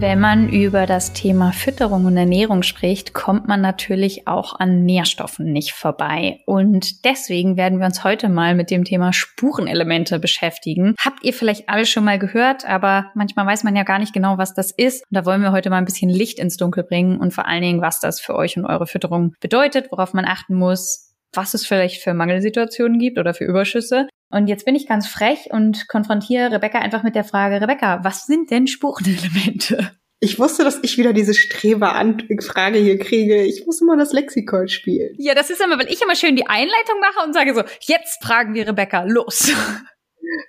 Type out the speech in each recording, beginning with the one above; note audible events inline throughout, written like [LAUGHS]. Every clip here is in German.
Wenn man über das Thema Fütterung und Ernährung spricht, kommt man natürlich auch an Nährstoffen nicht vorbei. Und deswegen werden wir uns heute mal mit dem Thema Spurenelemente beschäftigen. Habt ihr vielleicht alle schon mal gehört, aber manchmal weiß man ja gar nicht genau, was das ist. Und da wollen wir heute mal ein bisschen Licht ins Dunkel bringen und vor allen Dingen, was das für euch und eure Fütterung bedeutet, worauf man achten muss, was es vielleicht für Mangelsituationen gibt oder für Überschüsse. Und jetzt bin ich ganz frech und konfrontiere Rebecca einfach mit der Frage, Rebecca, was sind denn Spurenelemente? Ich wusste, dass ich wieder diese Streber-Frage hier kriege. Ich muss immer das Lexikon spielen. Ja, das ist immer, weil ich immer schön die Einleitung mache und sage so, jetzt fragen wir Rebecca, los.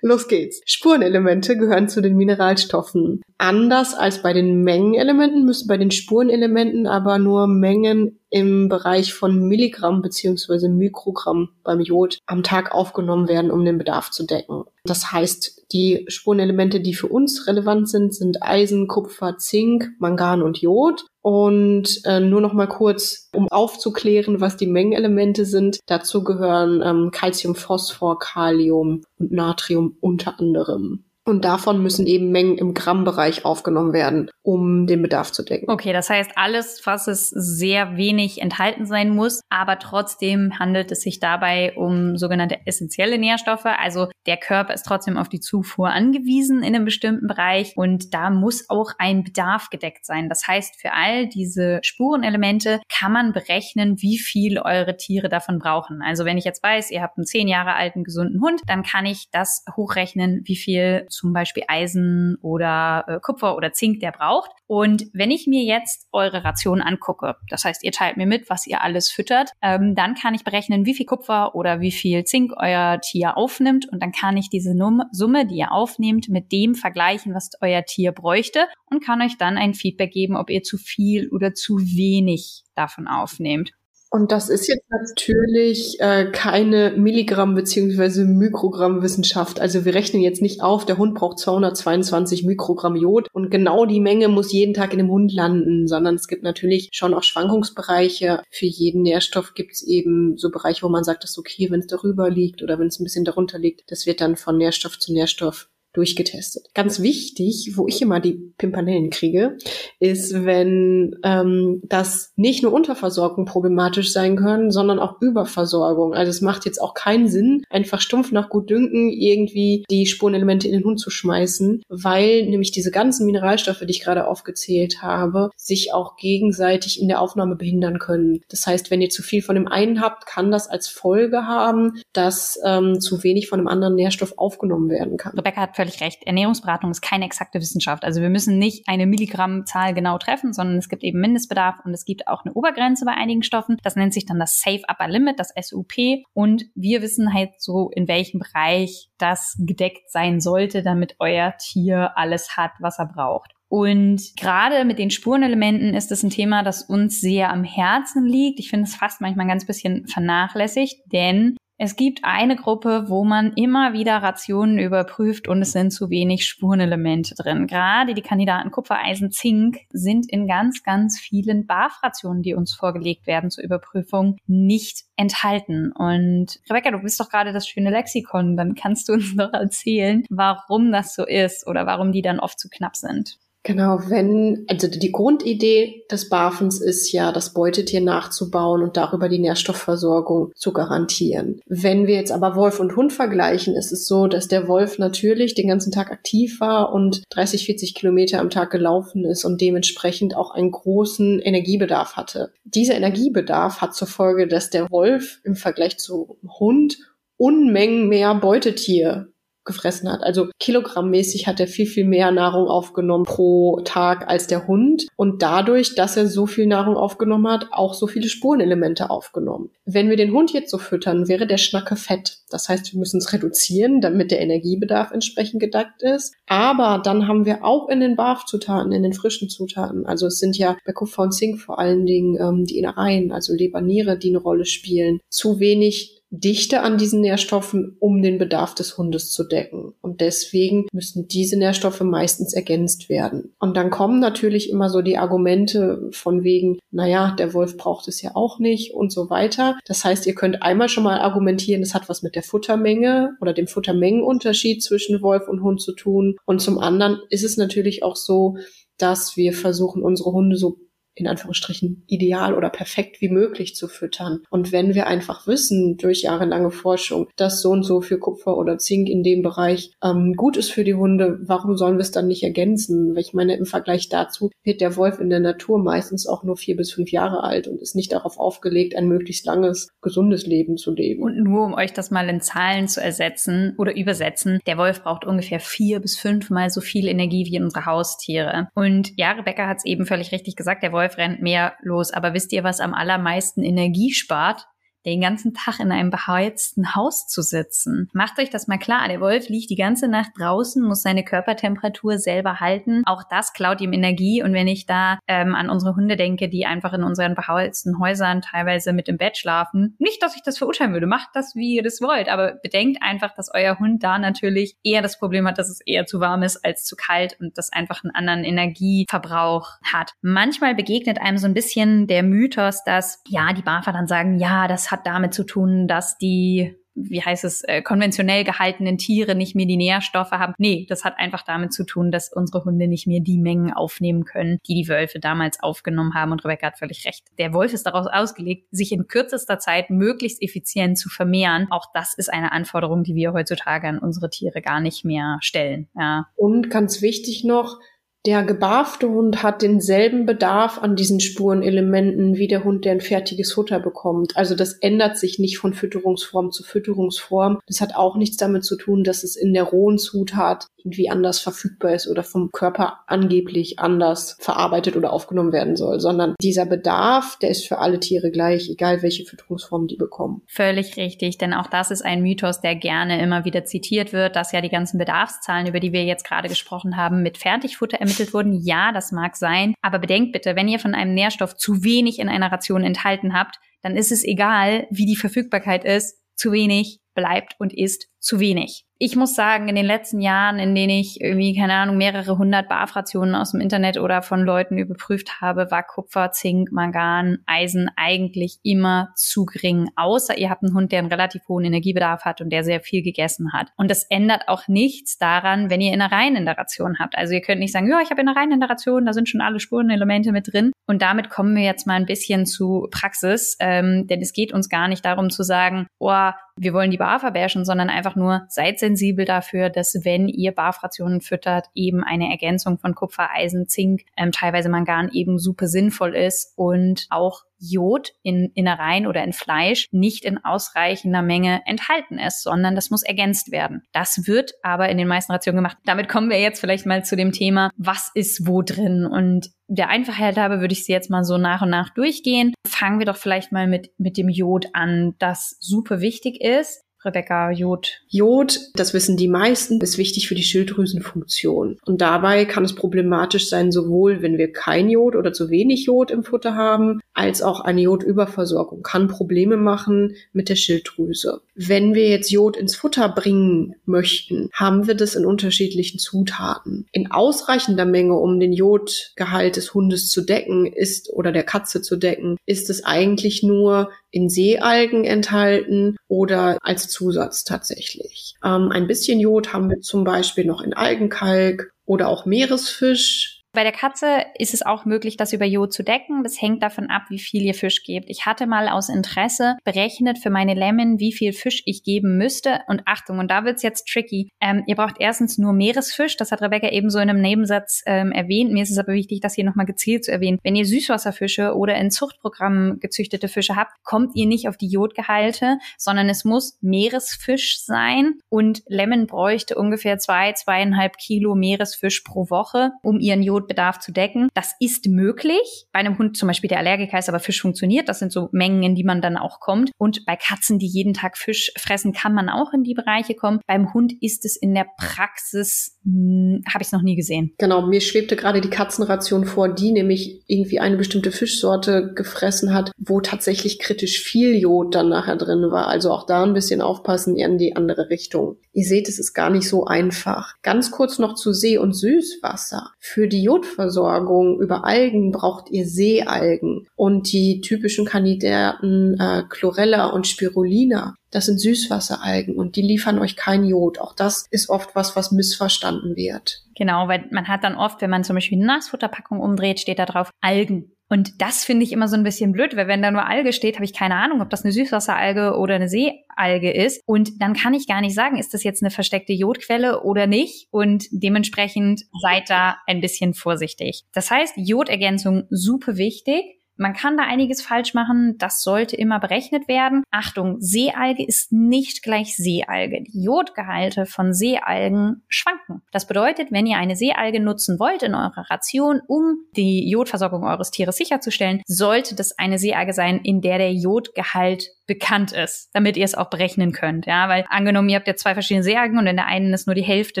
Los geht's. Spurenelemente gehören zu den Mineralstoffen. Anders als bei den Mengenelementen müssen bei den Spurenelementen aber nur Mengen im Bereich von Milligramm beziehungsweise Mikrogramm beim Jod am Tag aufgenommen werden, um den Bedarf zu decken. Das heißt, die Spurenelemente, die für uns relevant sind, sind Eisen, Kupfer, Zink, Mangan und Jod. Und äh, nur noch mal kurz, um aufzuklären, was die Mengenelemente sind. Dazu gehören ähm, Calcium, Phosphor, Kalium und Natrium unter anderem. Und davon müssen eben Mengen im Grammbereich aufgenommen werden, um den Bedarf zu decken. Okay, das heißt, alles, was es sehr wenig enthalten sein muss, aber trotzdem handelt es sich dabei um sogenannte essentielle Nährstoffe. Also der Körper ist trotzdem auf die Zufuhr angewiesen in einem bestimmten Bereich und da muss auch ein Bedarf gedeckt sein. Das heißt, für all diese Spurenelemente kann man berechnen, wie viel eure Tiere davon brauchen. Also wenn ich jetzt weiß, ihr habt einen zehn Jahre alten gesunden Hund, dann kann ich das hochrechnen, wie viel zum Beispiel Eisen oder äh, Kupfer oder Zink der braucht. Und wenn ich mir jetzt eure Ration angucke, das heißt, ihr teilt mir mit, was ihr alles füttert, ähm, dann kann ich berechnen, wie viel Kupfer oder wie viel Zink euer Tier aufnimmt. Und dann kann ich diese Num Summe, die ihr aufnehmt, mit dem vergleichen, was euer Tier bräuchte und kann euch dann ein Feedback geben, ob ihr zu viel oder zu wenig davon aufnehmt. Und das ist jetzt natürlich äh, keine Milligramm- beziehungsweise Mikrogramm-Wissenschaft. Also wir rechnen jetzt nicht auf, der Hund braucht 222 Mikrogramm Jod und genau die Menge muss jeden Tag in dem Hund landen, sondern es gibt natürlich schon auch Schwankungsbereiche. Für jeden Nährstoff gibt es eben so Bereiche, wo man sagt, das ist okay, wenn es darüber liegt oder wenn es ein bisschen darunter liegt. Das wird dann von Nährstoff zu Nährstoff durchgetestet. Ganz wichtig, wo ich immer die Pimpanellen kriege, ist, wenn ähm, das nicht nur Unterversorgung problematisch sein können, sondern auch Überversorgung. Also es macht jetzt auch keinen Sinn, einfach stumpf nach Gutdünken irgendwie die Spurenelemente in den Hund zu schmeißen, weil nämlich diese ganzen Mineralstoffe, die ich gerade aufgezählt habe, sich auch gegenseitig in der Aufnahme behindern können. Das heißt, wenn ihr zu viel von dem einen habt, kann das als Folge haben, dass ähm, zu wenig von dem anderen Nährstoff aufgenommen werden kann. Rebecca hat völlig recht. Ernährungsberatung ist keine exakte Wissenschaft. Also wir müssen nicht eine Milligrammzahl genau treffen, sondern es gibt eben Mindestbedarf und es gibt auch eine Obergrenze bei einigen Stoffen. Das nennt sich dann das Safe Upper Limit, das SUP. Und wir wissen halt so, in welchem Bereich das gedeckt sein sollte, damit euer Tier alles hat, was er braucht. Und gerade mit den Spurenelementen ist es ein Thema, das uns sehr am Herzen liegt. Ich finde es fast manchmal ein ganz bisschen vernachlässigt, denn es gibt eine Gruppe, wo man immer wieder Rationen überprüft und es sind zu wenig Spurenelemente drin. Gerade die Kandidaten Kupfer, Eisen, Zink sind in ganz, ganz vielen BAF-Rationen, die uns vorgelegt werden zur Überprüfung, nicht enthalten. Und Rebecca, du bist doch gerade das schöne Lexikon. Dann kannst du uns [LAUGHS] doch erzählen, warum das so ist oder warum die dann oft zu knapp sind. Genau, wenn, also die Grundidee des BAFens ist ja, das Beutetier nachzubauen und darüber die Nährstoffversorgung zu garantieren. Wenn wir jetzt aber Wolf und Hund vergleichen, ist es so, dass der Wolf natürlich den ganzen Tag aktiv war und 30, 40 Kilometer am Tag gelaufen ist und dementsprechend auch einen großen Energiebedarf hatte. Dieser Energiebedarf hat zur Folge, dass der Wolf im Vergleich zu Hund Unmengen mehr Beutetier gefressen hat. Also kilogrammmäßig hat er viel, viel mehr Nahrung aufgenommen pro Tag als der Hund und dadurch, dass er so viel Nahrung aufgenommen hat, auch so viele Spurenelemente aufgenommen. Wenn wir den Hund jetzt so füttern, wäre der Schnacke fett. Das heißt, wir müssen es reduzieren, damit der Energiebedarf entsprechend gedeckt ist. Aber dann haben wir auch in den BAF-Zutaten, in den frischen Zutaten, also es sind ja bei Kupfer und Zink vor allen Dingen ähm, die Innereien, also Leber, Niere, die eine Rolle spielen, zu wenig Dichte an diesen Nährstoffen, um den Bedarf des Hundes zu decken. Und deswegen müssen diese Nährstoffe meistens ergänzt werden. Und dann kommen natürlich immer so die Argumente von wegen, naja, der Wolf braucht es ja auch nicht und so weiter. Das heißt, ihr könnt einmal schon mal argumentieren, es hat was mit der Futtermenge oder dem Futtermengenunterschied zwischen Wolf und Hund zu tun. Und zum anderen ist es natürlich auch so, dass wir versuchen, unsere Hunde so in Anführungsstrichen ideal oder perfekt wie möglich zu füttern. Und wenn wir einfach wissen durch jahrelange Forschung, dass so und so viel Kupfer oder Zink in dem Bereich ähm, gut ist für die Hunde, warum sollen wir es dann nicht ergänzen? Weil ich meine, im Vergleich dazu wird der Wolf in der Natur meistens auch nur vier bis fünf Jahre alt und ist nicht darauf aufgelegt, ein möglichst langes, gesundes Leben zu leben. Und nur um euch das mal in Zahlen zu ersetzen oder übersetzen, der Wolf braucht ungefähr vier bis fünfmal so viel Energie wie unsere Haustiere. Und ja, Rebecca hat es eben völlig richtig gesagt, der Wolf Rennt mehr los. Aber wisst ihr, was am allermeisten Energie spart? Den ganzen Tag in einem beheizten Haus zu sitzen. Macht euch das mal klar. Der Wolf liegt die ganze Nacht draußen, muss seine Körpertemperatur selber halten. Auch das klaut ihm Energie. Und wenn ich da ähm, an unsere Hunde denke, die einfach in unseren beheizten Häusern teilweise mit im Bett schlafen, nicht, dass ich das verurteilen würde. Macht das, wie ihr das wollt. Aber bedenkt einfach, dass euer Hund da natürlich eher das Problem hat, dass es eher zu warm ist als zu kalt und das einfach einen anderen Energieverbrauch hat. Manchmal begegnet einem so ein bisschen der Mythos, dass ja, die Barfer dann sagen, ja, das hat damit zu tun, dass die wie heißt es, äh, konventionell gehaltenen Tiere nicht mehr die Nährstoffe haben. Nee, das hat einfach damit zu tun, dass unsere Hunde nicht mehr die Mengen aufnehmen können, die die Wölfe damals aufgenommen haben. Und Rebecca hat völlig recht. Der Wolf ist daraus ausgelegt, sich in kürzester Zeit möglichst effizient zu vermehren. Auch das ist eine Anforderung, die wir heutzutage an unsere Tiere gar nicht mehr stellen. Ja. Und ganz wichtig noch, der gebarfte Hund hat denselben Bedarf an diesen Spurenelementen wie der Hund, der ein fertiges Futter bekommt. Also das ändert sich nicht von Fütterungsform zu Fütterungsform. Das hat auch nichts damit zu tun, dass es in der rohen Zutat irgendwie anders verfügbar ist oder vom Körper angeblich anders verarbeitet oder aufgenommen werden soll, sondern dieser Bedarf, der ist für alle Tiere gleich, egal welche Fütterungsform die bekommen. Völlig richtig, denn auch das ist ein Mythos, der gerne immer wieder zitiert wird, dass ja die ganzen Bedarfszahlen, über die wir jetzt gerade gesprochen haben, mit Fertigfutter ermittelt wurden. Ja, das mag sein. Aber bedenkt bitte, wenn ihr von einem Nährstoff zu wenig in einer Ration enthalten habt, dann ist es egal, wie die Verfügbarkeit ist. Zu wenig bleibt und ist zu wenig ich muss sagen, in den letzten Jahren, in denen ich irgendwie, keine Ahnung, mehrere hundert BAF-Rationen aus dem Internet oder von Leuten überprüft habe, war Kupfer, Zink, Mangan, Eisen eigentlich immer zu gering. Außer ihr habt einen Hund, der einen relativ hohen Energiebedarf hat und der sehr viel gegessen hat. Und das ändert auch nichts daran, wenn ihr Innereien in der Ration habt. Also ihr könnt nicht sagen, ja, ich habe Innereien in der Ration, da sind schon alle Spurenelemente mit drin. Und damit kommen wir jetzt mal ein bisschen zu Praxis, ähm, denn es geht uns gar nicht darum zu sagen, oh, wir wollen die BAFA bashen, sondern einfach nur seid sensibel dafür, dass wenn ihr BAF-Rationen füttert, eben eine Ergänzung von Kupfer, Eisen, Zink, ähm, teilweise Mangan eben super sinnvoll ist und auch Jod in Innereien oder in Fleisch nicht in ausreichender Menge enthalten ist, sondern das muss ergänzt werden. Das wird aber in den meisten Rationen gemacht. Damit kommen wir jetzt vielleicht mal zu dem Thema, was ist wo drin? Und der Einfachheit habe, würde ich sie jetzt mal so nach und nach durchgehen. Fangen wir doch vielleicht mal mit, mit dem Jod an, das super wichtig ist. Rebecca, Jod. Jod, das wissen die meisten, ist wichtig für die Schilddrüsenfunktion. Und dabei kann es problematisch sein, sowohl wenn wir kein Jod oder zu wenig Jod im Futter haben, als auch eine Jodüberversorgung kann Probleme machen mit der Schilddrüse. Wenn wir jetzt Jod ins Futter bringen möchten, haben wir das in unterschiedlichen Zutaten. In ausreichender Menge, um den Jodgehalt des Hundes zu decken, ist oder der Katze zu decken, ist es eigentlich nur in Seealgen enthalten oder als Zusatz tatsächlich. Ähm, ein bisschen Jod haben wir zum Beispiel noch in Algenkalk oder auch Meeresfisch bei der Katze ist es auch möglich, das über Jod zu decken. Das hängt davon ab, wie viel ihr Fisch gebt. Ich hatte mal aus Interesse berechnet für meine Lemon, wie viel Fisch ich geben müsste. Und Achtung, und da wird's jetzt tricky. Ähm, ihr braucht erstens nur Meeresfisch. Das hat Rebecca eben so in einem Nebensatz ähm, erwähnt. Mir ist es aber wichtig, das hier nochmal gezielt zu erwähnen. Wenn ihr Süßwasserfische oder in Zuchtprogrammen gezüchtete Fische habt, kommt ihr nicht auf die Jodgehalte, sondern es muss Meeresfisch sein. Und Lemon bräuchte ungefähr zwei, zweieinhalb Kilo Meeresfisch pro Woche, um ihren Jod Jodbedarf zu decken. Das ist möglich. Bei einem Hund zum Beispiel, der Allergiker ist, aber Fisch funktioniert. Das sind so Mengen, in die man dann auch kommt. Und bei Katzen, die jeden Tag Fisch fressen, kann man auch in die Bereiche kommen. Beim Hund ist es in der Praxis, hm, habe ich es noch nie gesehen. Genau, mir schwebte gerade die Katzenration vor, die nämlich irgendwie eine bestimmte Fischsorte gefressen hat, wo tatsächlich kritisch viel Jod dann nachher drin war. Also auch da ein bisschen aufpassen in die andere Richtung. Ihr seht, es ist gar nicht so einfach. Ganz kurz noch zu See- und Süßwasser. Für die Jodversorgung über Algen braucht ihr Seealgen. Und die typischen Kandidaten äh, Chlorella und Spirulina, das sind Süßwasseralgen und die liefern euch kein Jod. Auch das ist oft was, was missverstanden wird. Genau, weil man hat dann oft, wenn man zum Beispiel eine Nassfutterpackung umdreht, steht da drauf Algen. Und das finde ich immer so ein bisschen blöd, weil wenn da nur Alge steht, habe ich keine Ahnung, ob das eine Süßwasseralge oder eine Seealge ist. Und dann kann ich gar nicht sagen, ist das jetzt eine versteckte Jodquelle oder nicht. Und dementsprechend seid da ein bisschen vorsichtig. Das heißt, Jodergänzung super wichtig. Man kann da einiges falsch machen. Das sollte immer berechnet werden. Achtung, Seealge ist nicht gleich Seealge. Die Jodgehalte von Seealgen schwanken. Das bedeutet, wenn ihr eine Seealge nutzen wollt in eurer Ration, um die Jodversorgung eures Tieres sicherzustellen, sollte das eine Seealge sein, in der der Jodgehalt bekannt ist, damit ihr es auch berechnen könnt. Ja, weil angenommen, ihr habt ja zwei verschiedene Seealgen und in der einen ist nur die Hälfte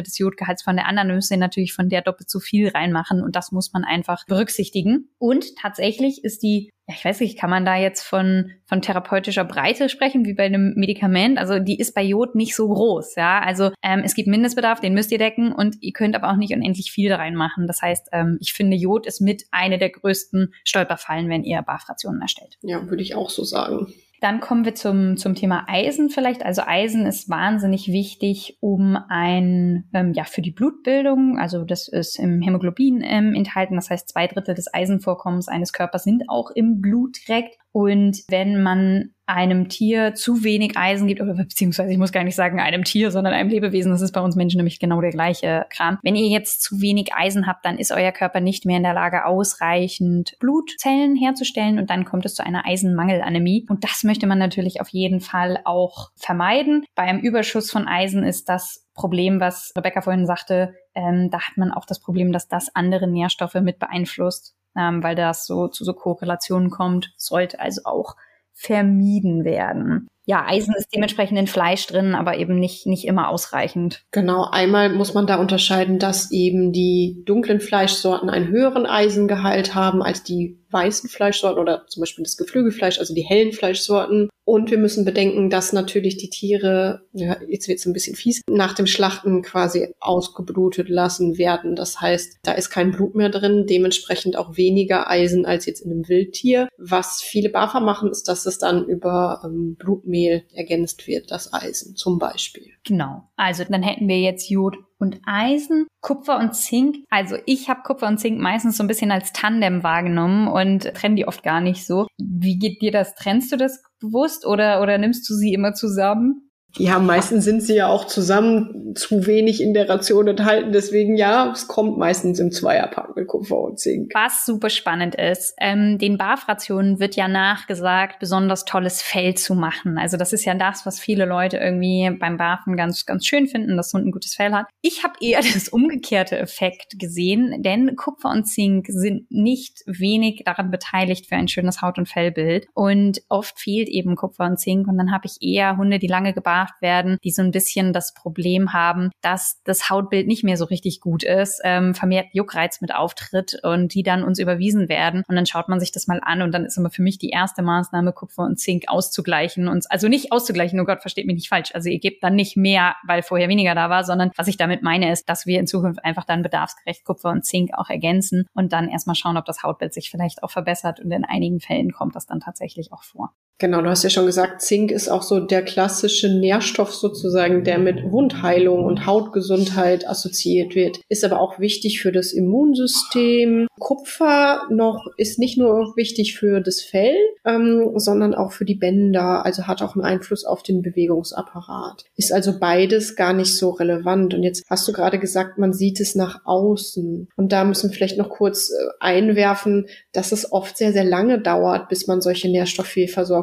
des Jodgehalts von der anderen, dann müsst ihr natürlich von der doppelt so viel reinmachen und das muss man einfach berücksichtigen. Und tatsächlich ist die ich weiß nicht, kann man da jetzt von, von therapeutischer Breite sprechen, wie bei einem Medikament? Also die ist bei Jod nicht so groß, ja. Also ähm, es gibt Mindestbedarf, den müsst ihr decken und ihr könnt aber auch nicht unendlich viel reinmachen. Das heißt, ähm, ich finde, Jod ist mit eine der größten Stolperfallen, wenn ihr BAF-Rationen erstellt. Ja, würde ich auch so sagen. Dann kommen wir zum, zum Thema Eisen vielleicht. Also Eisen ist wahnsinnig wichtig, um ein, ähm, ja, für die Blutbildung, also das ist im Hämoglobin ähm, enthalten. Das heißt, zwei Drittel des Eisenvorkommens eines Körpers sind auch im Blut direkt. Und wenn man einem Tier zu wenig Eisen gibt, oder beziehungsweise ich muss gar nicht sagen einem Tier, sondern einem Lebewesen, das ist bei uns Menschen nämlich genau der gleiche Kram. Wenn ihr jetzt zu wenig Eisen habt, dann ist euer Körper nicht mehr in der Lage, ausreichend Blutzellen herzustellen und dann kommt es zu einer Eisenmangelanämie. Und das möchte man natürlich auf jeden Fall auch vermeiden. Bei einem Überschuss von Eisen ist das Problem, was Rebecca vorhin sagte, ähm, da hat man auch das Problem, dass das andere Nährstoffe mit beeinflusst ähm, weil das so zu so Korrelationen kommt, sollte also auch vermieden werden. Ja, Eisen ist dementsprechend in Fleisch drin, aber eben nicht, nicht immer ausreichend. Genau, einmal muss man da unterscheiden, dass eben die dunklen Fleischsorten einen höheren Eisengehalt haben als die weißen Fleischsorten oder zum Beispiel das Geflügelfleisch, also die hellen Fleischsorten. Und wir müssen bedenken, dass natürlich die Tiere, ja, jetzt wird es ein bisschen fies, nach dem Schlachten quasi ausgeblutet lassen werden. Das heißt, da ist kein Blut mehr drin, dementsprechend auch weniger Eisen als jetzt in einem Wildtier. Was viele Bafer machen, ist, dass es dann über ähm, Blutmehl ergänzt wird, das Eisen zum Beispiel. Genau. Also dann hätten wir jetzt Jod und Eisen, Kupfer und Zink. Also ich habe Kupfer und Zink meistens so ein bisschen als Tandem wahrgenommen und trenne die oft gar nicht so. Wie geht dir das? Trennst du das bewusst oder, oder nimmst du sie immer zusammen? Ja, meistens sind sie ja auch zusammen zu wenig in der Ration enthalten. Deswegen ja, es kommt meistens im Zweierpack mit Kupfer und Zink. Was super spannend ist, ähm, den BAF-Rationen wird ja nachgesagt, besonders tolles Fell zu machen. Also das ist ja das, was viele Leute irgendwie beim BAFen ganz, ganz schön finden, dass Hund ein gutes Fell hat. Ich habe eher [LAUGHS] das umgekehrte Effekt gesehen, denn Kupfer und Zink sind nicht wenig daran beteiligt für ein schönes Haut- und Fellbild. Und oft fehlt eben Kupfer und Zink. Und dann habe ich eher Hunde, die lange gebarft gebracht werden, die so ein bisschen das Problem haben, dass das Hautbild nicht mehr so richtig gut ist, ähm, vermehrt Juckreiz mit auftritt und die dann uns überwiesen werden. Und dann schaut man sich das mal an und dann ist immer für mich die erste Maßnahme, Kupfer und Zink auszugleichen. Und also nicht auszugleichen, oh Gott, versteht mich nicht falsch. Also ihr gebt dann nicht mehr, weil vorher weniger da war, sondern was ich damit meine, ist, dass wir in Zukunft einfach dann bedarfsgerecht Kupfer und Zink auch ergänzen und dann erstmal schauen, ob das Hautbild sich vielleicht auch verbessert. Und in einigen Fällen kommt das dann tatsächlich auch vor. Genau, du hast ja schon gesagt, Zink ist auch so der klassische Nährstoff sozusagen, der mit Wundheilung und Hautgesundheit assoziiert wird. Ist aber auch wichtig für das Immunsystem. Kupfer noch ist nicht nur wichtig für das Fell, ähm, sondern auch für die Bänder, also hat auch einen Einfluss auf den Bewegungsapparat. Ist also beides gar nicht so relevant. Und jetzt hast du gerade gesagt, man sieht es nach außen. Und da müssen wir vielleicht noch kurz äh, einwerfen, dass es oft sehr, sehr lange dauert, bis man solche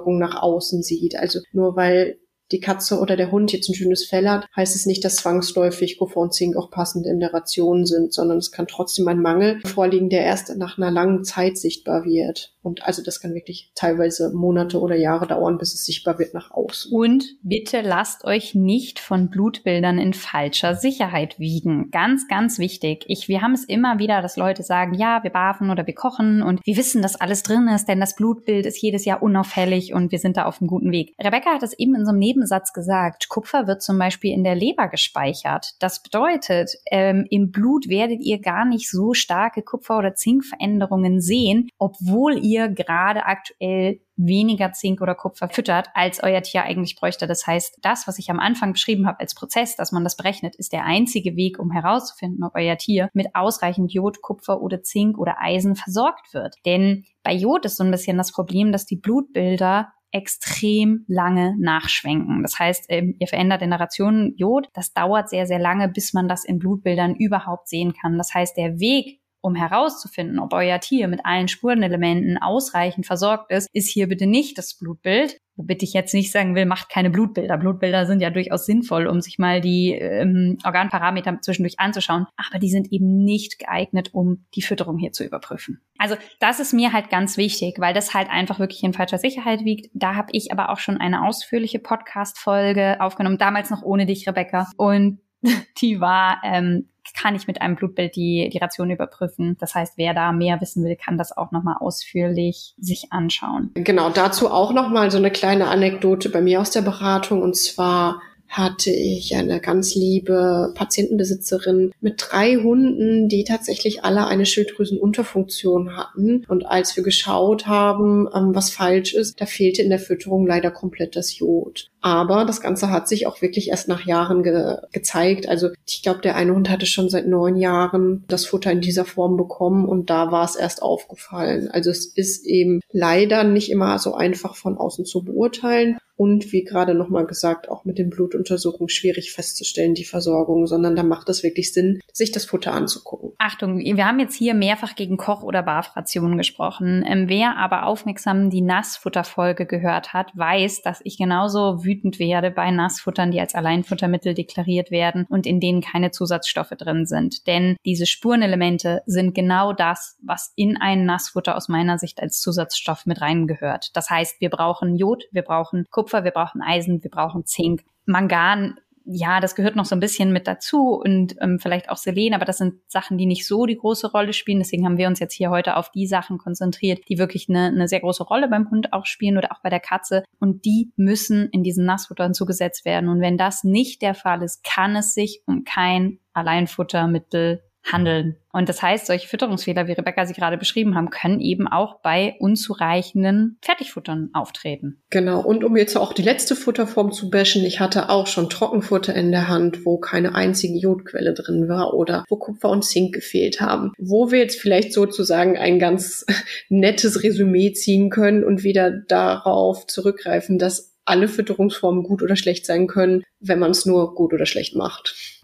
Nährstofffehlversorgung nach außen sieht. Also nur weil die Katze oder der Hund jetzt ein schönes Fell hat, heißt es nicht, dass zwangsläufig Kupfer und Zink auch passend in der Ration sind, sondern es kann trotzdem ein Mangel vorliegen, der erst nach einer langen Zeit sichtbar wird. Und also das kann wirklich teilweise Monate oder Jahre dauern, bis es sichtbar wird nach außen. Und bitte lasst euch nicht von Blutbildern in falscher Sicherheit wiegen. Ganz, ganz wichtig. Ich, wir haben es immer wieder, dass Leute sagen, ja, wir bafen oder wir kochen und wir wissen, dass alles drin ist, denn das Blutbild ist jedes Jahr unauffällig und wir sind da auf einem guten Weg. Rebecca hat es eben in so einem Nebensatz gesagt. Kupfer wird zum Beispiel in der Leber gespeichert. Das bedeutet, ähm, im Blut werdet ihr gar nicht so starke Kupfer- oder Zinkveränderungen sehen, obwohl ihr gerade aktuell weniger Zink oder Kupfer füttert, als euer Tier eigentlich bräuchte. Das heißt, das, was ich am Anfang beschrieben habe als Prozess, dass man das berechnet, ist der einzige Weg, um herauszufinden, ob euer Tier mit ausreichend Jod, Kupfer oder Zink oder Eisen versorgt wird. Denn bei Jod ist so ein bisschen das Problem, dass die Blutbilder extrem lange nachschwenken. Das heißt, ähm, ihr verändert in der Ration Jod. Das dauert sehr, sehr lange, bis man das in Blutbildern überhaupt sehen kann. Das heißt, der Weg um herauszufinden, ob euer Tier mit allen Spurenelementen ausreichend versorgt ist, ist hier bitte nicht das Blutbild. Womit ich jetzt nicht sagen will, macht keine Blutbilder. Blutbilder sind ja durchaus sinnvoll, um sich mal die ähm, Organparameter zwischendurch anzuschauen. Aber die sind eben nicht geeignet, um die Fütterung hier zu überprüfen. Also das ist mir halt ganz wichtig, weil das halt einfach wirklich in falscher Sicherheit wiegt. Da habe ich aber auch schon eine ausführliche Podcast-Folge aufgenommen, damals noch ohne dich, Rebecca. Und [LAUGHS] die war ähm, kann ich mit einem Blutbild die, die Ration überprüfen. Das heißt, wer da mehr wissen will, kann das auch nochmal ausführlich sich anschauen. Genau, dazu auch nochmal so eine kleine Anekdote bei mir aus der Beratung. Und zwar hatte ich eine ganz liebe Patientenbesitzerin mit drei Hunden, die tatsächlich alle eine Schilddrüsenunterfunktion hatten. Und als wir geschaut haben, ähm, was falsch ist, da fehlte in der Fütterung leider komplett das Jod. Aber das Ganze hat sich auch wirklich erst nach Jahren ge gezeigt. Also ich glaube, der eine Hund hatte schon seit neun Jahren das Futter in dieser Form bekommen und da war es erst aufgefallen. Also es ist eben leider nicht immer so einfach von außen zu beurteilen und wie gerade nochmal gesagt, auch mit den Blutuntersuchungen schwierig festzustellen, die Versorgung, sondern da macht es wirklich Sinn, sich das Futter anzugucken. Achtung, wir haben jetzt hier mehrfach gegen Koch- oder Barfrationen gesprochen. Ähm, wer aber aufmerksam die Nassfutterfolge gehört hat, weiß, dass ich genauso wütend werde bei Nassfuttern, die als Alleinfuttermittel deklariert werden und in denen keine Zusatzstoffe drin sind. Denn diese Spurenelemente sind genau das, was in ein Nassfutter aus meiner Sicht als Zusatzstoff mit reingehört. Das heißt, wir brauchen Jod, wir brauchen Kupfer, wir brauchen Eisen, wir brauchen Zink. Mangan, ja, das gehört noch so ein bisschen mit dazu und ähm, vielleicht auch Selen, aber das sind Sachen, die nicht so die große Rolle spielen. Deswegen haben wir uns jetzt hier heute auf die Sachen konzentriert, die wirklich eine, eine sehr große Rolle beim Hund auch spielen oder auch bei der Katze. Und die müssen in diesen Nassfuttern zugesetzt werden. Und wenn das nicht der Fall ist, kann es sich um kein Alleinfuttermittel handeln. Und das heißt, solche Fütterungsfehler, wie Rebecca sie gerade beschrieben haben, können eben auch bei unzureichenden Fertigfuttern auftreten. Genau. Und um jetzt auch die letzte Futterform zu bashen, ich hatte auch schon Trockenfutter in der Hand, wo keine einzige Jodquelle drin war oder wo Kupfer und Zink gefehlt haben. Wo wir jetzt vielleicht sozusagen ein ganz [LAUGHS] nettes Resümee ziehen können und wieder darauf zurückgreifen, dass alle Fütterungsformen gut oder schlecht sein können, wenn man es nur gut oder schlecht macht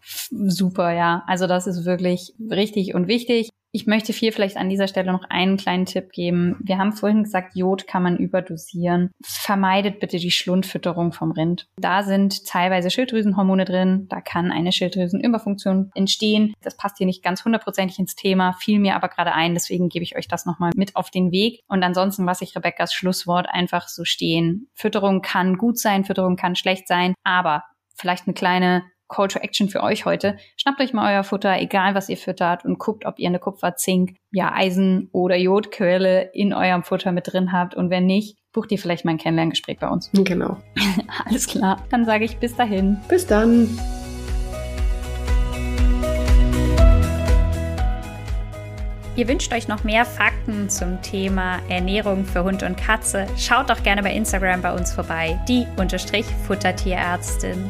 super, ja. Also das ist wirklich richtig und wichtig. Ich möchte hier vielleicht an dieser Stelle noch einen kleinen Tipp geben. Wir haben vorhin gesagt, Jod kann man überdosieren. Vermeidet bitte die Schlundfütterung vom Rind. Da sind teilweise Schilddrüsenhormone drin. Da kann eine Schilddrüsenüberfunktion entstehen. Das passt hier nicht ganz hundertprozentig ins Thema, fiel mir aber gerade ein. Deswegen gebe ich euch das nochmal mit auf den Weg. Und ansonsten lasse ich Rebecca's Schlusswort einfach so stehen. Fütterung kann gut sein, Fütterung kann schlecht sein, aber vielleicht eine kleine Call to Action für euch heute. Schnappt euch mal euer Futter, egal was ihr füttert und guckt, ob ihr eine Kupfer, Zink, ja, Eisen oder Jodquelle in eurem Futter mit drin habt. Und wenn nicht, bucht ihr vielleicht mal ein Kennenlerngespräch bei uns. Genau. [LAUGHS] Alles klar. Dann sage ich bis dahin. Bis dann. Ihr wünscht euch noch mehr Fakten zum Thema Ernährung für Hund und Katze? Schaut doch gerne bei Instagram bei uns vorbei, die unterstrich Futtertierärztin.